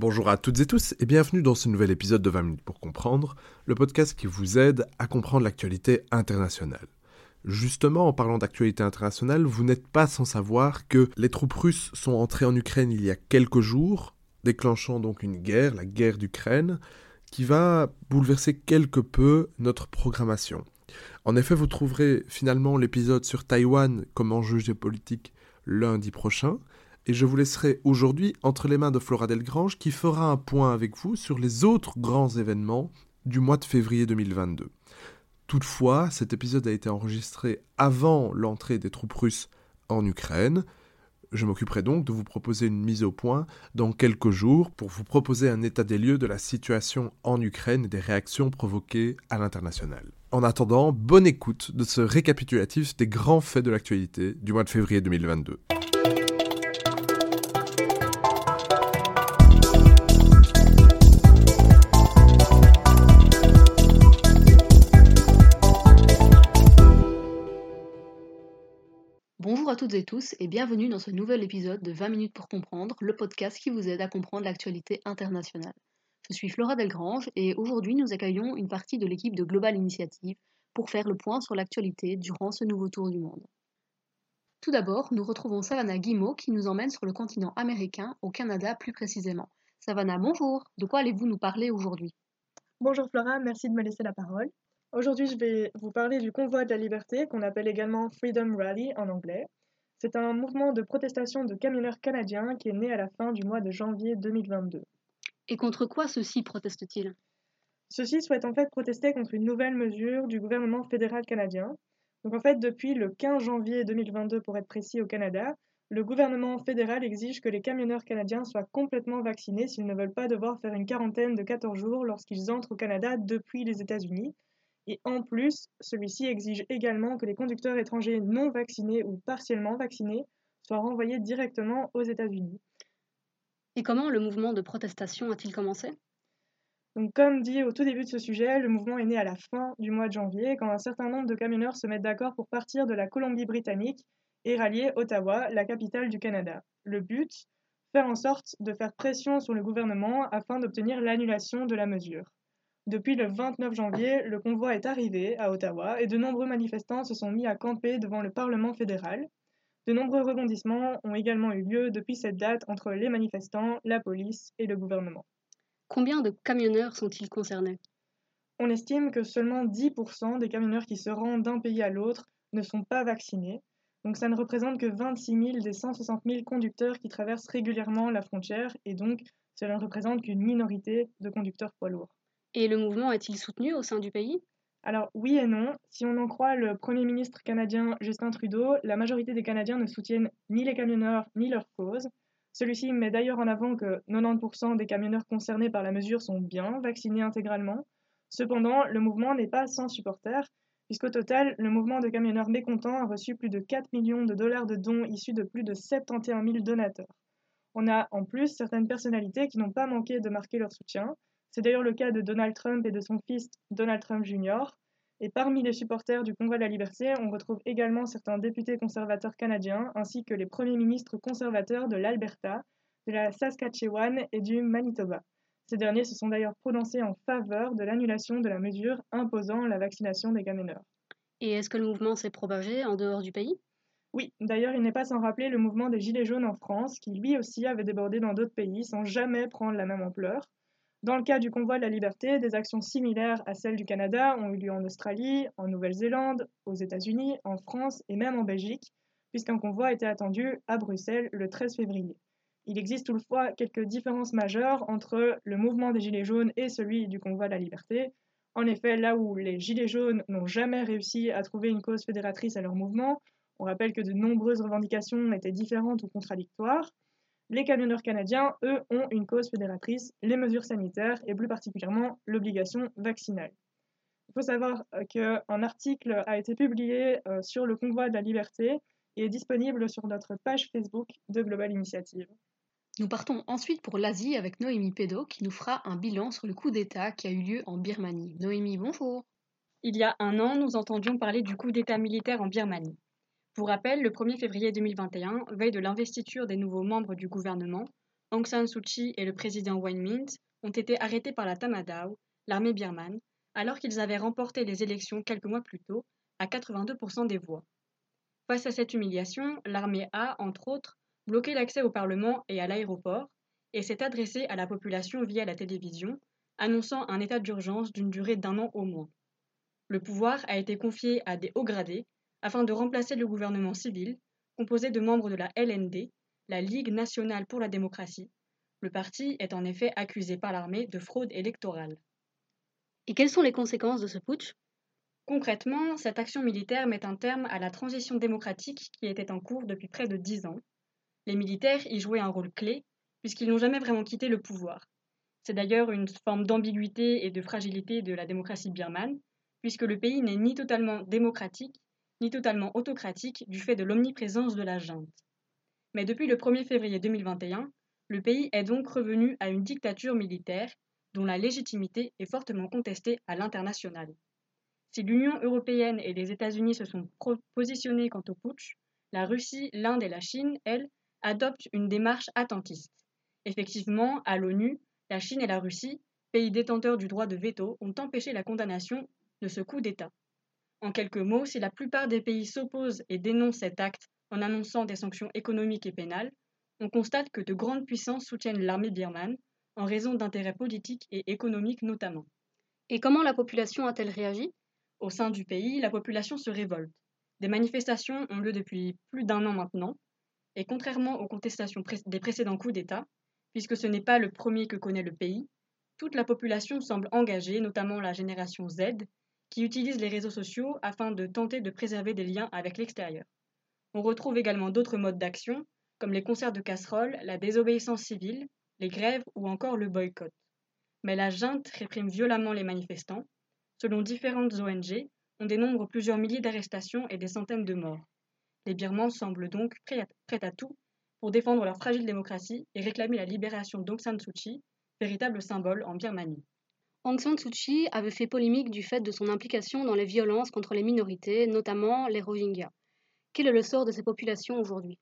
Bonjour à toutes et tous et bienvenue dans ce nouvel épisode de 20 minutes pour comprendre, le podcast qui vous aide à comprendre l'actualité internationale. Justement, en parlant d'actualité internationale, vous n'êtes pas sans savoir que les troupes russes sont entrées en Ukraine il y a quelques jours, déclenchant donc une guerre, la guerre d'Ukraine, qui va bouleverser quelque peu notre programmation. En effet, vous trouverez finalement l'épisode sur Taïwan comme enjeu géopolitique lundi prochain, et je vous laisserai aujourd'hui entre les mains de Flora Delgrange qui fera un point avec vous sur les autres grands événements du mois de février 2022. Toutefois, cet épisode a été enregistré avant l'entrée des troupes russes en Ukraine. Je m'occuperai donc de vous proposer une mise au point dans quelques jours pour vous proposer un état des lieux de la situation en Ukraine et des réactions provoquées à l'international. En attendant, bonne écoute de ce récapitulatif des grands faits de l'actualité du mois de février 2022. Toutes et tous et bienvenue dans ce nouvel épisode de 20 minutes pour comprendre, le podcast qui vous aide à comprendre l'actualité internationale. Je suis Flora Delgrange et aujourd'hui nous accueillons une partie de l'équipe de Global Initiative pour faire le point sur l'actualité durant ce nouveau tour du monde. Tout d'abord, nous retrouvons Savannah Guimau qui nous emmène sur le continent américain, au Canada plus précisément. Savannah, bonjour. De quoi allez-vous nous parler aujourd'hui? Bonjour Flora, merci de me laisser la parole. Aujourd'hui, je vais vous parler du convoi de la liberté, qu'on appelle également Freedom Rally en anglais. C'est un mouvement de protestation de camionneurs canadiens qui est né à la fin du mois de janvier 2022. Et contre quoi ceux-ci protestent-ils? Ceux-ci souhaitent en fait protester contre une nouvelle mesure du gouvernement fédéral canadien. Donc en fait, depuis le 15 janvier 2022, pour être précis, au Canada, le gouvernement fédéral exige que les camionneurs canadiens soient complètement vaccinés s'ils ne veulent pas devoir faire une quarantaine de 14 jours lorsqu'ils entrent au Canada depuis les États-Unis, et en plus, celui-ci exige également que les conducteurs étrangers non vaccinés ou partiellement vaccinés soient renvoyés directement aux États-Unis. Et comment le mouvement de protestation a-t-il commencé? Donc, comme dit au tout début de ce sujet, le mouvement est né à la fin du mois de janvier, quand un certain nombre de camionneurs se mettent d'accord pour partir de la Colombie-Britannique et rallier Ottawa, la capitale du Canada. Le but? Faire en sorte de faire pression sur le gouvernement afin d'obtenir l'annulation de la mesure. Depuis le 29 janvier, le convoi est arrivé à Ottawa et de nombreux manifestants se sont mis à camper devant le Parlement fédéral. De nombreux rebondissements ont également eu lieu depuis cette date entre les manifestants, la police et le gouvernement. Combien de camionneurs sont-ils concernés? On estime que seulement 10% des camionneurs qui se rendent d'un pays à l'autre ne sont pas vaccinés. Donc ça ne représente que 26 000 des 160 000 conducteurs qui traversent régulièrement la frontière et donc cela ne représente qu'une minorité de conducteurs poids lourds. Et le mouvement est-il soutenu au sein du pays? Alors oui et non. Si on en croit le Premier ministre canadien Justin Trudeau, la majorité des Canadiens ne soutiennent ni les camionneurs ni leur cause. Celui-ci met d'ailleurs en avant que 90% des camionneurs concernés par la mesure sont bien vaccinés intégralement. Cependant, le mouvement n'est pas sans supporters, puisqu'au total, le mouvement de camionneurs mécontents a reçu plus de 4 millions de dollars de dons issus de plus de 71 000 donateurs. On a en plus certaines personnalités qui n'ont pas manqué de marquer leur soutien, c'est d'ailleurs le cas de Donald Trump et de son fils Donald Trump Jr. Et parmi les supporters du Convoi de la Liberté, on retrouve également certains députés conservateurs canadiens, ainsi que les premiers ministres conservateurs de l'Alberta, de la Saskatchewan et du Manitoba. Ces derniers se sont d'ailleurs prononcés en faveur de l'annulation de la mesure imposant la vaccination des camionneurs. Et est-ce que le mouvement s'est propagé en dehors du pays? Oui, d'ailleurs il n'est pas sans rappeler le mouvement des Gilets jaunes en France, qui lui aussi avait débordé dans d'autres pays sans jamais prendre la même ampleur. Dans le cas du convoi de la liberté, des actions similaires à celles du Canada ont eu lieu en Australie, en Nouvelle-Zélande, aux États-Unis, en France et même en Belgique, puisqu'un convoi était attendu à Bruxelles le 13 février. Il existe toutefois quelques différences majeures entre le mouvement des Gilets jaunes et celui du convoi de la liberté. En effet, là où les Gilets jaunes n'ont jamais réussi à trouver une cause fédératrice à leur mouvement, on rappelle que de nombreuses revendications étaient différentes ou contradictoires, les camionneurs canadiens, eux, ont une cause fédératrice, les mesures sanitaires et plus particulièrement l'obligation vaccinale. Il faut savoir euh, qu'un article a été publié euh, sur le convoi de la liberté et est disponible sur notre page Facebook de Global Initiative. Nous partons ensuite pour l'Asie avec Noémie Pédo qui nous fera un bilan sur le coup d'État qui a eu lieu en Birmanie. Noémie, bonjour. Il y a un an, nous entendions parler du coup d'État militaire en Birmanie. Pour rappel, le 1er février 2021, veille de l'investiture des nouveaux membres du gouvernement, Aung San Suu Kyi et le président Win Myint ont été arrêtés par la Tamadao, l'armée birmane, alors qu'ils avaient remporté les élections quelques mois plus tôt à 82% des voix. Face à cette humiliation, l'armée a, entre autres, bloqué l'accès au Parlement et à l'aéroport et s'est adressée à la population via la télévision, annonçant un état d'urgence d'une durée d'un an au moins. Le pouvoir a été confié à des hauts gradés afin de remplacer le gouvernement civil, composé de membres de la LND, la Ligue nationale pour la démocratie. Le parti est en effet accusé par l'armée de fraude électorale. Et quelles sont les conséquences de ce putsch? Concrètement, cette action militaire met un terme à la transition démocratique qui était en cours depuis près de dix ans. Les militaires y jouaient un rôle clé, puisqu'ils n'ont jamais vraiment quitté le pouvoir. C'est d'ailleurs une forme d'ambiguïté et de fragilité de la démocratie birmane, puisque le pays n'est ni totalement démocratique, ni totalement autocratique du fait de l'omniprésence de la junte. Mais depuis le 1er février 2021, le pays est donc revenu à une dictature militaire dont la légitimité est fortement contestée à l'international. Si l'Union européenne et les États-Unis se sont positionnés quant au putsch, la Russie, l'Inde et la Chine, elles, adoptent une démarche attentiste. Effectivement, à l'ONU, la Chine et la Russie, pays détenteurs du droit de veto, ont empêché la condamnation de ce coup d'État. En quelques mots, si la plupart des pays s'opposent et dénoncent cet acte en annonçant des sanctions économiques et pénales, on constate que de grandes puissances soutiennent l'armée birmane, en raison d'intérêts politiques et économiques notamment. Et comment la population a-t-elle réagi? Au sein du pays, la population se révolte. Des manifestations ont lieu depuis plus d'un an maintenant, et contrairement aux contestations des précédents coups d'État, puisque ce n'est pas le premier que connaît le pays, toute la population semble engagée, notamment la génération Z, qui utilise les réseaux sociaux afin de tenter de préserver des liens avec l'extérieur. On retrouve également d'autres modes d'action, comme les concerts de casseroles, la désobéissance civile, les grèves ou encore le boycott. Mais la junte réprime violemment les manifestants, Selon différentes ONG, on dénombre plusieurs milliers d'arrestations et des centaines de morts. Les Birmans semblent donc prêts à, tout pour défendre leur fragile démocratie et réclamer la libération d'Aung San Suu Kyi, véritable symbole en Birmanie. Aung San Suu Kyi avait fait polémique du fait de son implication dans les violences contre les minorités, notamment les Rohingyas. Quel est le sort de ces populations aujourd'hui?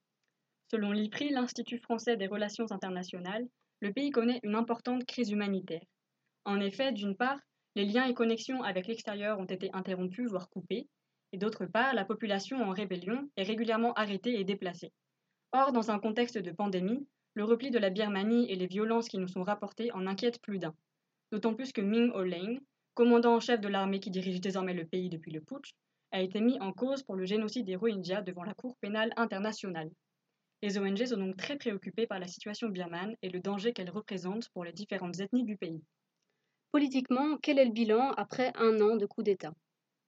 Selon l'IPRI, l'Institut français des relations internationales, le pays connaît une importante crise humanitaire. En effet, d'une part, les liens et connexions avec l'extérieur ont été interrompus, voire coupés, et d'autre part, la population en rébellion est régulièrement arrêtée et déplacée. Or, dans un contexte de pandémie, le repli de la Birmanie et les violences qui nous sont rapportées en inquiètent plus d'un. D'autant plus que Ming Oleng, commandant en chef de l'armée qui dirige désormais le pays depuis le putsch, a été mis en cause pour le génocide des Rohingyas devant la Cour pénale internationale. Les ONG sont donc très préoccupées par la situation birmane et le danger qu'elle représente pour les différentes ethnies du pays. Politiquement, quel est le bilan après un an de coup d'État?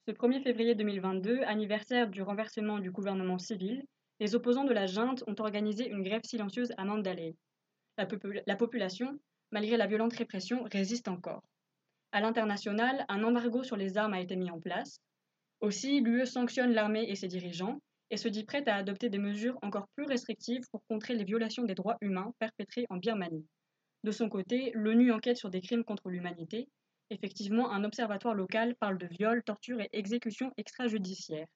Ce 1er février 2022, anniversaire du renversement du gouvernement civil, les opposants de la junte ont organisé une grève silencieuse à Mandalay. La, la population, malgré la violente répression, résiste encore. À l'international, un embargo sur les armes a été mis en place. Aussi, l'UE sanctionne l'armée et ses dirigeants et se dit prête à adopter des mesures encore plus restrictives pour contrer les violations des droits humains perpétrées en Birmanie. De son côté, l'ONU enquête sur des crimes contre l'humanité. Effectivement, un observatoire local parle de viols, tortures et exécutions extrajudiciaires.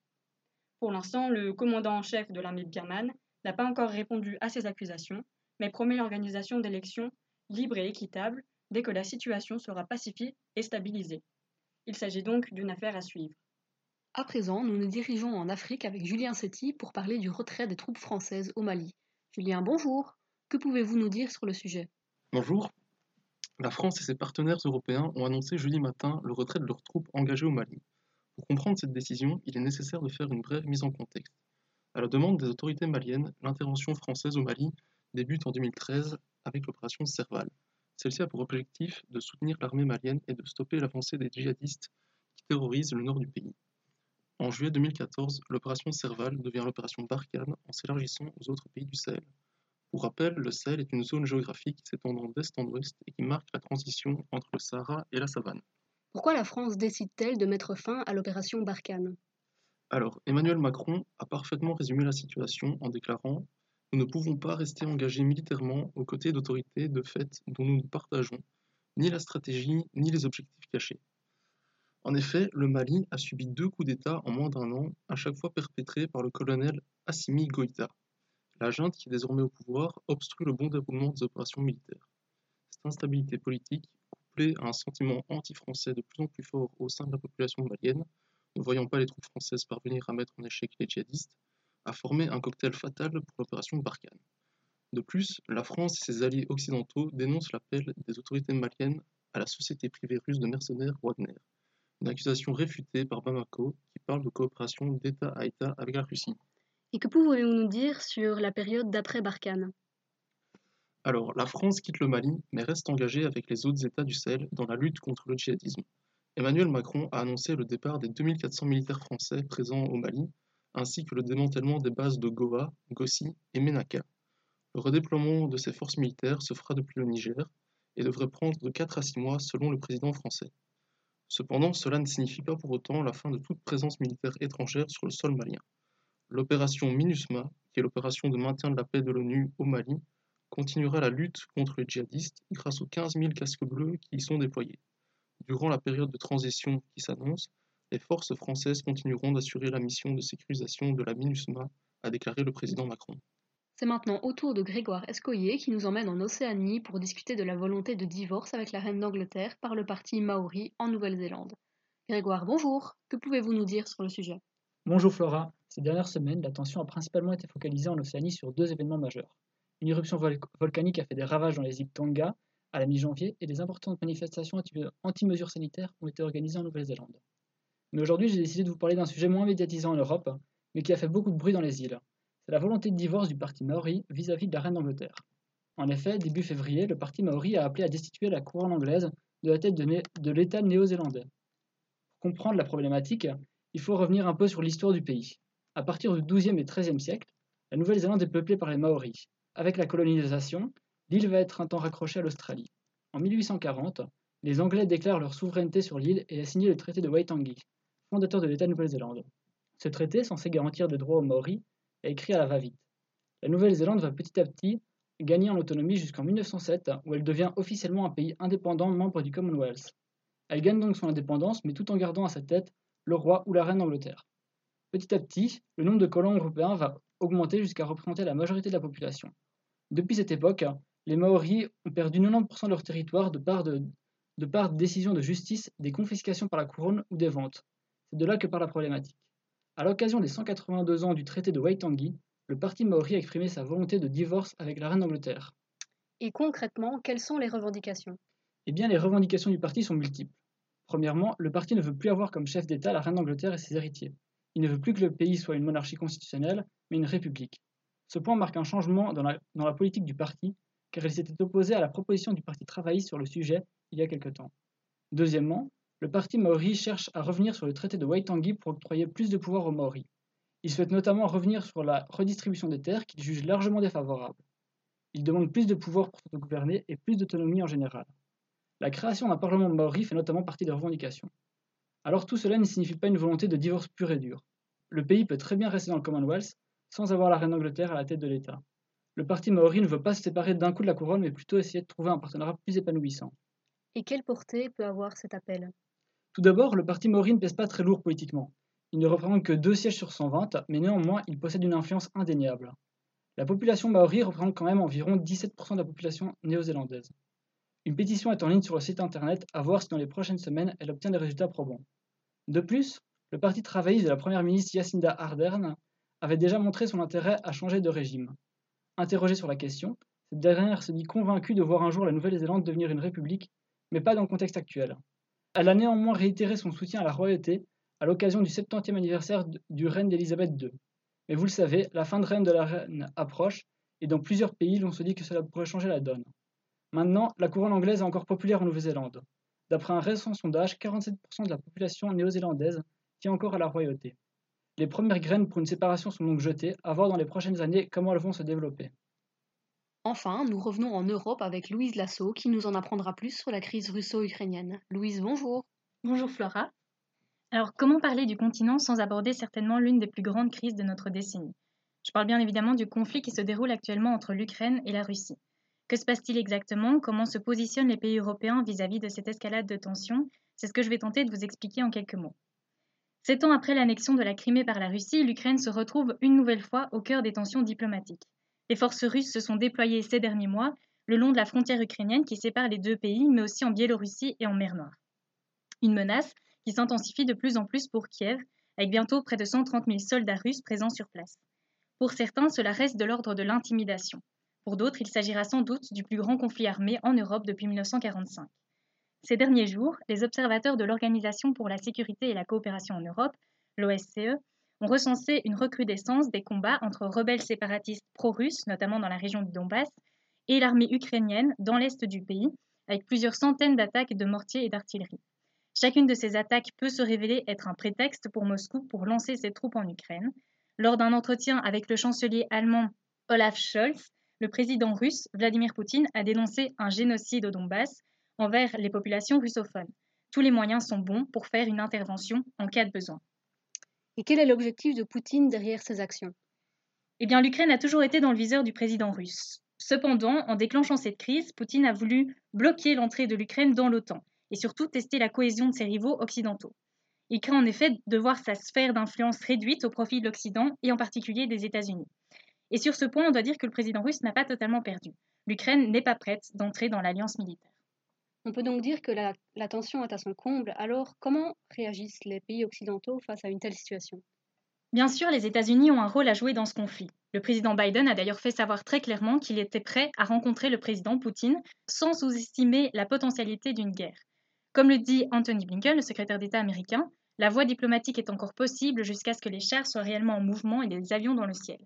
Pour l'instant, le commandant en chef de l'armée birmane n'a pas encore répondu à ces accusations, mais promet l'organisation d'élections libres et équitables dès que la situation sera pacifiée et stabilisée. Il s'agit donc d'une affaire à suivre. À présent, nous nous dirigeons en Afrique avec Julien Setti pour parler du retrait des troupes françaises au Mali. Julien, bonjour. Que pouvez-vous nous dire sur le sujet? Bonjour. La France et ses partenaires européens ont annoncé jeudi matin le retrait de leurs troupes engagées au Mali. Pour comprendre cette décision, il est nécessaire de faire une brève mise en contexte. À la demande des autorités maliennes, l'intervention française au Mali débute en 2013 avec l'opération Serval. Celle-ci a pour objectif de soutenir l'armée malienne et de stopper l'avancée des djihadistes qui terrorisent le nord du pays. En juillet 2014, l'opération Serval devient l'opération Barkhane en s'élargissant aux autres pays du Sahel. Pour rappel, le Sahel est une zone géographique s'étendant d'est en ouest et qui marque la transition entre le Sahara et la savane. Pourquoi la France décide-t-elle de mettre fin à l'opération Barkhane? Alors, Emmanuel Macron a parfaitement résumé la situation en déclarant Nous ne pouvons pas rester engagés militairement aux côtés d'autorités de fait dont nous ne partageons ni la stratégie ni les objectifs cachés. En effet, le Mali a subi deux coups d'État en moins d'un an, à chaque fois perpétrés par le colonel Assimi Goïta. La junte qui est désormais au pouvoir obstrue le bon déroulement des opérations militaires. Cette instabilité politique, couplée à un sentiment anti-français de plus en plus fort au sein de la population malienne, ne voyant pas les troupes françaises parvenir à mettre en échec les djihadistes, a formé un cocktail fatal pour l'opération Barkhane. De plus, la France et ses alliés occidentaux dénoncent l'appel des autorités maliennes à la société privée russe de mercenaires Wagner, une accusation réfutée par Bamako qui parle de coopération d'État à État avec la Russie. Et que pouvez-vous nous dire sur la période d'après Barkhane? Alors, la France quitte le Mali, mais reste engagée avec les autres États du Sahel dans la lutte contre le djihadisme. Emmanuel Macron a annoncé le départ des 2400 militaires français présents au Mali, ainsi que le démantèlement des bases de Goa, Gossi et Menaka. Le redéploiement de ces forces militaires se fera depuis le Niger et devrait prendre de 4 à 6 mois selon le président français. Cependant, cela ne signifie pas pour autant la fin de toute présence militaire étrangère sur le sol malien. L'opération MINUSMA, qui est l'opération de maintien de la paix de l'ONU au Mali, continuera la lutte contre les djihadistes grâce aux 15 000 casques bleus qui y sont déployés. Durant la période de transition qui s'annonce, les forces françaises continueront d'assurer la mission de sécurisation de la MINUSMA, a déclaré le président Macron. C'est maintenant au tour de Grégoire Escoyer qui nous emmène en Océanie pour discuter de la volonté de divorce avec la reine d'Angleterre par le parti Maori en Nouvelle-Zélande. Grégoire, bonjour. Que pouvez-vous nous dire sur le sujet? Bonjour Flora. Ces dernières semaines, l'attention a principalement été focalisée en Océanie sur deux événements majeurs. Une éruption volcanique a fait des ravages dans les îles Tonga à la mi-janvier et des importantes manifestations anti-mesures sanitaires ont été organisées en Nouvelle-Zélande. Mais aujourd'hui, j'ai décidé de vous parler d'un sujet moins médiatisant en Europe, mais qui a fait beaucoup de bruit dans les îles. C'est la volonté de divorce du parti Maori vis-à-vis de la reine d'Angleterre. En effet, début février, le parti Maori a appelé à destituer la couronne anglaise de la tête de, l'État néo-zélandais. Pour comprendre la problématique, il faut revenir un peu sur l'histoire du pays. À partir du XIIe et XIIIe siècle, la Nouvelle-Zélande est peuplée par les Maoris. Avec la colonisation, l'île va être un temps raccrochée à l'Australie. En 1840, les Anglais déclarent leur souveraineté sur l'île et a signé le traité de Waitangi, fondateur de l'État de Nouvelle-Zélande. Ce traité, censé garantir des droits aux Maoris, est écrit à la va-vite. La Nouvelle-Zélande va petit à petit gagner en autonomie jusqu'en 1907, où elle devient officiellement un pays indépendant membre du Commonwealth. Elle gagne donc son indépendance, mais tout en gardant à sa tête le roi ou la reine d'Angleterre. Petit à petit, le nombre de colons européens va augmenter jusqu'à représenter la majorité de la population. Depuis cette époque, les Maoris ont perdu 90% de leur territoire de par de, de par décisions de justice, des confiscations par la couronne ou des ventes. C'est de là que part la problématique. À l'occasion des 182 ans du traité de Waitangi, le parti maori a exprimé sa volonté de divorce avec la reine d'Angleterre. Et concrètement, quelles sont les revendications? Eh bien, les revendications du parti sont multiples. Premièrement, le parti ne veut plus avoir comme chef d'État la reine d'Angleterre et ses héritiers. Il ne veut plus que le pays soit une monarchie constitutionnelle, mais une république. Ce point marque un changement dans la, dans la politique du parti, car il s'était opposé à la proposition du parti travailliste sur le sujet il y a quelque temps. Deuxièmement, le parti maori cherche à revenir sur le traité de Waitangi pour octroyer plus de pouvoir aux Maoris. Il souhaite notamment revenir sur la redistribution des terres qu'il juge largement défavorable. Il demande plus de pouvoir pour gouverner et plus d'autonomie en général. La création d'un parlement maori fait notamment partie des revendications. Alors tout cela ne signifie pas une volonté de divorce pur et dur. Le pays peut très bien rester dans le Commonwealth sans avoir la reine d'Angleterre à la tête de l'État. Le parti maori ne veut pas se séparer d'un coup de la couronne, mais plutôt essayer de trouver un partenariat plus épanouissant. Et quelle portée peut avoir cet appel? Tout d'abord, le parti Maori ne pèse pas très lourd politiquement. Il ne représente que deux sièges sur 120, mais néanmoins, il possède une influence indéniable. La population maori représente quand même environ 17% de la population néo-zélandaise. Une pétition est en ligne sur le site internet à voir si dans les prochaines semaines elle obtient des résultats probants. De plus, le parti travailliste de la première ministre Jacinda Ardern avait déjà montré son intérêt à changer de régime. Interrogée sur la question, cette dernière se dit convaincue de voir un jour la Nouvelle-Zélande devenir une république, mais pas dans le contexte actuel. Elle a néanmoins réitéré son soutien à la royauté à l'occasion du 70e anniversaire du règne d'Élisabeth II. Mais vous le savez, la fin de règne de la reine approche, et dans plusieurs pays, l'on se dit que cela pourrait changer la donne. Maintenant, la couronne anglaise est encore populaire en Nouvelle-Zélande. D'après un récent sondage, 47% de la population néo-zélandaise tient encore à la royauté. Les premières graines pour une séparation sont donc jetées, à voir dans les prochaines années comment elles vont se développer. Enfin, nous revenons en Europe avec Louise Lasso qui nous en apprendra plus sur la crise russo-ukrainienne. Louise, bonjour. Bonjour Flora. Alors, comment parler du continent sans aborder certainement l'une des plus grandes crises de notre décennie? Je parle bien évidemment du conflit qui se déroule actuellement entre l'Ukraine et la Russie. Que se passe-t-il exactement? Comment se positionnent les pays européens vis-à-vis de cette escalade de tensions? C'est ce que je vais tenter de vous expliquer en quelques mots. Sept ans après l'annexion de la Crimée par la Russie, l'Ukraine se retrouve une nouvelle fois au cœur des tensions diplomatiques. Les forces russes se sont déployées ces derniers mois le long de la frontière ukrainienne qui sépare les deux pays, mais aussi en Biélorussie et en mer Noire. Une menace qui s'intensifie de plus en plus pour Kiev, avec bientôt près de 130 000 soldats russes présents sur place. Pour certains, cela reste de l'ordre de l'intimidation. Pour d'autres, il s'agira sans doute du plus grand conflit armé en Europe depuis 1945. Ces derniers jours, les observateurs de l'Organisation pour la sécurité et la coopération en Europe, l'OSCE, ont recensé une recrudescence des combats entre rebelles séparatistes pro-russes, notamment dans la région du Donbass, et l'armée ukrainienne dans l'est du pays, avec plusieurs centaines d'attaques de mortiers et d'artillerie. Chacune de ces attaques peut se révéler être un prétexte pour Moscou pour lancer ses troupes en Ukraine. Lors d'un entretien avec le chancelier allemand Olaf Scholz, le président russe Vladimir Poutine a dénoncé un génocide au Donbass envers les populations russophones. Tous les moyens sont bons pour faire une intervention en cas de besoin. Et quel est l'objectif de Poutine derrière ces actions? Eh bien, l'Ukraine a toujours été dans le viseur du président russe. Cependant, en déclenchant cette crise, Poutine a voulu bloquer l'entrée de l'Ukraine dans l'OTAN et surtout tester la cohésion de ses rivaux occidentaux. Il craint en effet de voir sa sphère d'influence réduite au profit de l'Occident et en particulier des États-Unis. Et sur ce point, on doit dire que le président russe n'a pas totalement perdu. L'Ukraine n'est pas prête d'entrer dans l'alliance militaire. On peut donc dire que la, tension est à son comble. Alors, comment réagissent les pays occidentaux face à une telle situation? Bien sûr, les États-Unis ont un rôle à jouer dans ce conflit. Le président Biden a d'ailleurs fait savoir très clairement qu'il était prêt à rencontrer le président Poutine sans sous-estimer la potentialité d'une guerre. Comme le dit Anthony Blinken, le secrétaire d'État américain, la voie diplomatique est encore possible jusqu'à ce que les chars soient réellement en mouvement et des avions dans le ciel.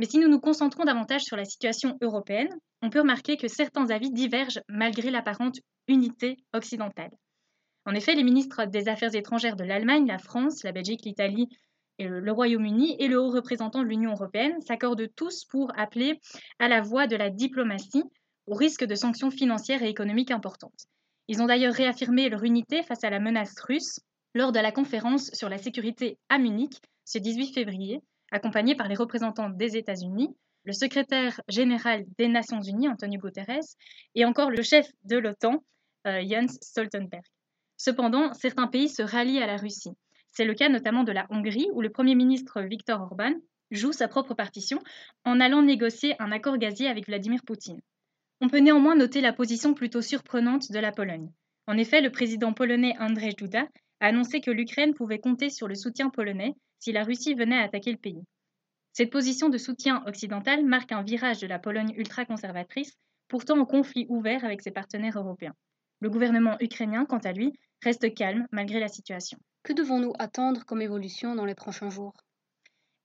Mais si nous nous concentrons davantage sur la situation européenne, on peut remarquer que certains avis divergent malgré l'apparente unité occidentale. En effet, les ministres des Affaires étrangères de l'Allemagne, la France, la Belgique, l'Italie, le Royaume-Uni et le haut représentant de l'Union européenne s'accordent tous pour appeler à la voie de la diplomatie au risque de sanctions financières et économiques importantes. Ils ont d'ailleurs réaffirmé leur unité face à la menace russe lors de la conférence sur la sécurité à Munich ce 18 février, accompagnés par les représentants des États-Unis, le secrétaire général des Nations Unies, Antonio Guterres, et encore le chef de l'OTAN, euh, Jens Stoltenberg. Cependant, certains pays se rallient à la Russie. C'est le cas notamment de la Hongrie, où le Premier ministre Viktor Orban joue sa propre partition en allant négocier un accord gazier avec Vladimir Poutine. On peut néanmoins noter la position plutôt surprenante de la Pologne. En effet, le président polonais Andrzej Duda a annoncé que l'Ukraine pouvait compter sur le soutien polonais si la Russie venait à attaquer le pays. Cette position de soutien occidental marque un virage de la Pologne ultra-conservatrice, pourtant en conflit ouvert avec ses partenaires européens. Le gouvernement ukrainien, quant à lui, reste calme malgré la situation. Que devons-nous attendre comme évolution dans les prochains jours?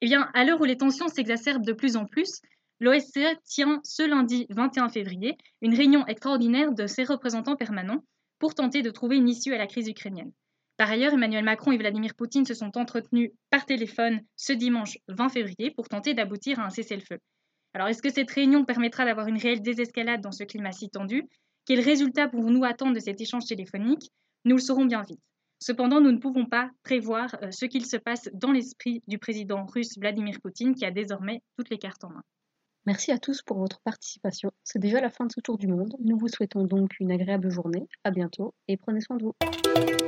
Eh bien, à l'heure où les tensions s'exacerbent de plus en plus, l'OSCE tient ce lundi 21 février une réunion extraordinaire de ses représentants permanents pour tenter de trouver une issue à la crise ukrainienne. Par ailleurs, Emmanuel Macron et Vladimir Poutine se sont entretenus par téléphone ce dimanche 20 février pour tenter d'aboutir à un cessez-le-feu. Alors, est-ce que cette réunion permettra d'avoir une réelle désescalade dans ce climat si tendu? Quel résultat pouvons-nous attendre de cet échange téléphonique? Nous le saurons bien vite. Cependant, nous ne pouvons pas prévoir euh, ce qu'il se passe dans l'esprit du président russe Vladimir Poutine qui a désormais toutes les cartes en main. Merci à tous pour votre participation. C'est déjà la fin de ce tour du monde. Nous vous souhaitons donc une agréable journée. À bientôt et prenez soin de vous.